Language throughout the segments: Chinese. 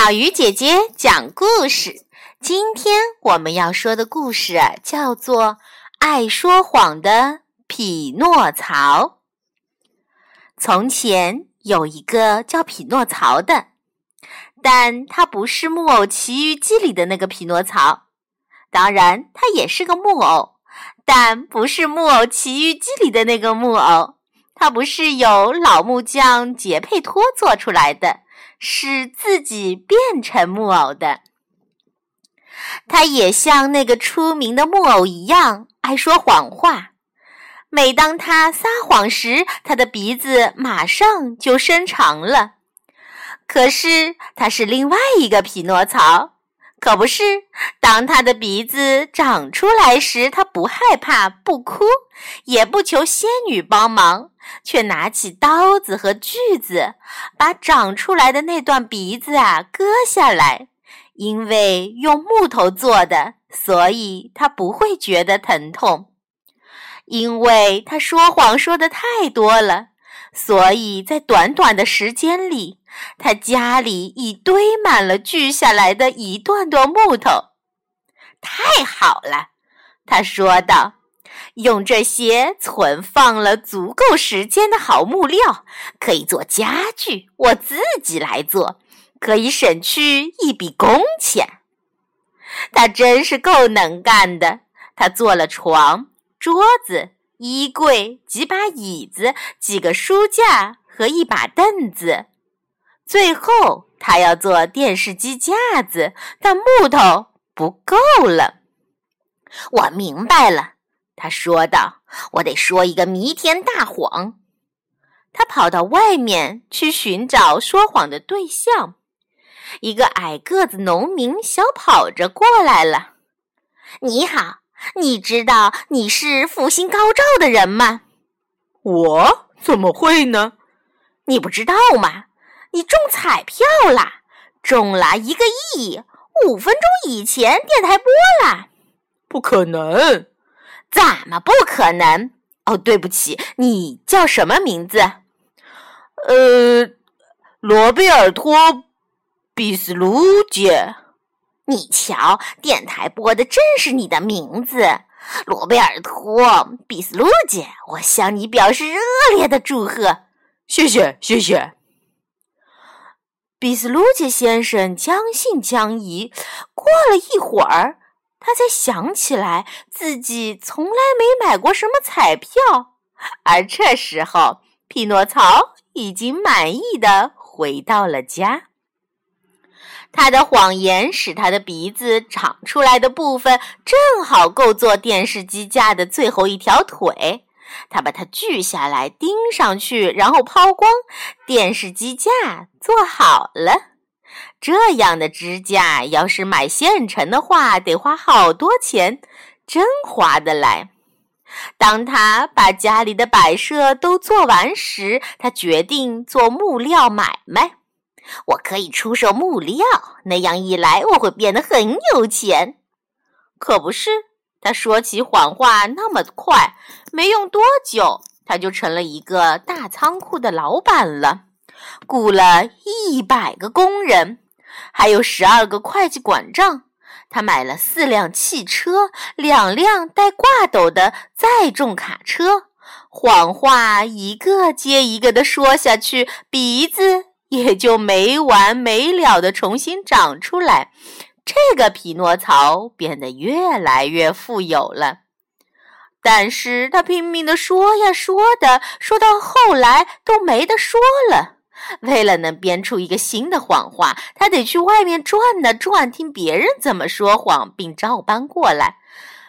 小鱼姐姐讲故事。今天我们要说的故事叫做《爱说谎的匹诺曹》。从前有一个叫匹诺曹的，但他不是《木偶奇遇记》里的那个匹诺曹。当然，他也是个木偶，但不是《木偶奇遇记》里的那个木偶。他不是由老木匠杰佩托做出来的。是自己变成木偶的，他也像那个出名的木偶一样爱说谎话。每当他撒谎时，他的鼻子马上就伸长了。可是他是另外一个匹诺曹，可不是。当他的鼻子长出来时，他不害怕，不哭，也不求仙女帮忙。却拿起刀子和锯子，把长出来的那段鼻子啊割下来。因为用木头做的，所以他不会觉得疼痛。因为他说谎说的太多了，所以在短短的时间里，他家里已堆满了锯下来的一段段木头。太好了，他说道。用这些存放了足够时间的好木料，可以做家具。我自己来做，可以省去一笔工钱。他真是够能干的。他做了床、桌子、衣柜、几把椅子、几个书架和一把凳子。最后，他要做电视机架子，但木头不够了。我明白了。他说道：“我得说一个弥天大谎。”他跑到外面去寻找说谎的对象。一个矮个子农民小跑着过来了。“你好，你知道你是福星高照的人吗？”“我怎么会呢？你不知道吗？你中彩票啦，中了一个亿！五分钟以前电台播了。”“不可能。”怎么不可能？哦，对不起，你叫什么名字？呃，罗贝尔托·比斯卢杰。你瞧，电台播的正是你的名字，罗贝尔托·比斯卢杰。我向你表示热烈的祝贺，谢谢，谢谢。比斯卢杰先生将信将疑。过了一会儿。他才想起来自己从来没买过什么彩票，而这时候，匹诺曹已经满意的回到了家。他的谎言使他的鼻子长出来的部分正好够做电视机架的最后一条腿。他把它锯下来钉上去，然后抛光，电视机架做好了。这样的支架，要是买现成的话，得花好多钱，真划得来。当他把家里的摆设都做完时，他决定做木料买卖。我可以出售木料，那样一来，我会变得很有钱。可不是，他说起谎话那么快，没用多久，他就成了一个大仓库的老板了。雇了一百个工人，还有十二个会计管账。他买了四辆汽车，两辆带挂斗的载重卡车。谎话一个接一个的说下去，鼻子也就没完没了的重新长出来。这个匹诺曹变得越来越富有了。但是他拼命的说呀说的，说到后来都没得说了。为了能编出一个新的谎话，他得去外面转呢转，听别人怎么说谎，并照搬过来。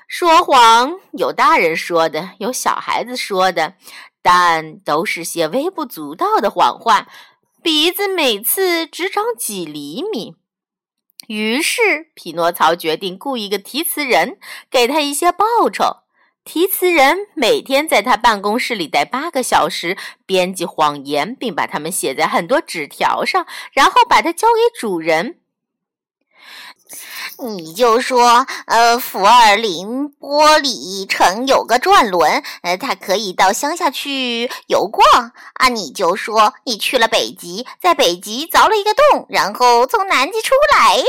说谎有大人说的，有小孩子说的，但都是些微不足道的谎话。鼻子每次只长几厘米。于是，匹诺曹决定雇一个题词人，给他一些报酬。题词人每天在他办公室里待八个小时，编辑谎言，并把它们写在很多纸条上，然后把它交给主人。你就说，呃，福尔林波里城有个转轮，呃，它可以到乡下去游逛啊。你就说，你去了北极，在北极凿了一个洞，然后从南极出来了。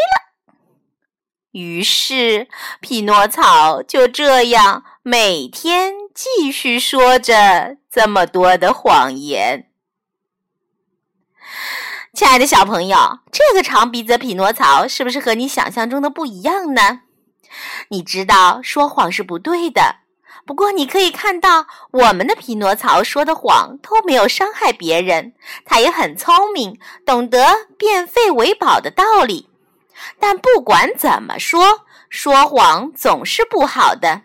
于是，匹诺曹就这样每天继续说着这么多的谎言。亲爱的小朋友，这个长鼻子匹诺曹是不是和你想象中的不一样呢？你知道说谎是不对的，不过你可以看到，我们的匹诺曹说的谎都没有伤害别人，他也很聪明，懂得变废为宝的道理。但不管怎么说，说谎总是不好的，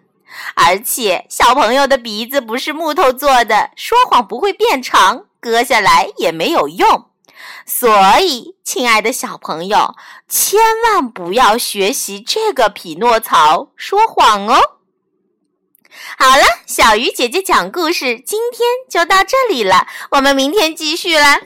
而且小朋友的鼻子不是木头做的，说谎不会变长，割下来也没有用。所以，亲爱的小朋友，千万不要学习这个匹诺曹说谎哦。好了，小鱼姐姐讲故事，今天就到这里了，我们明天继续啦。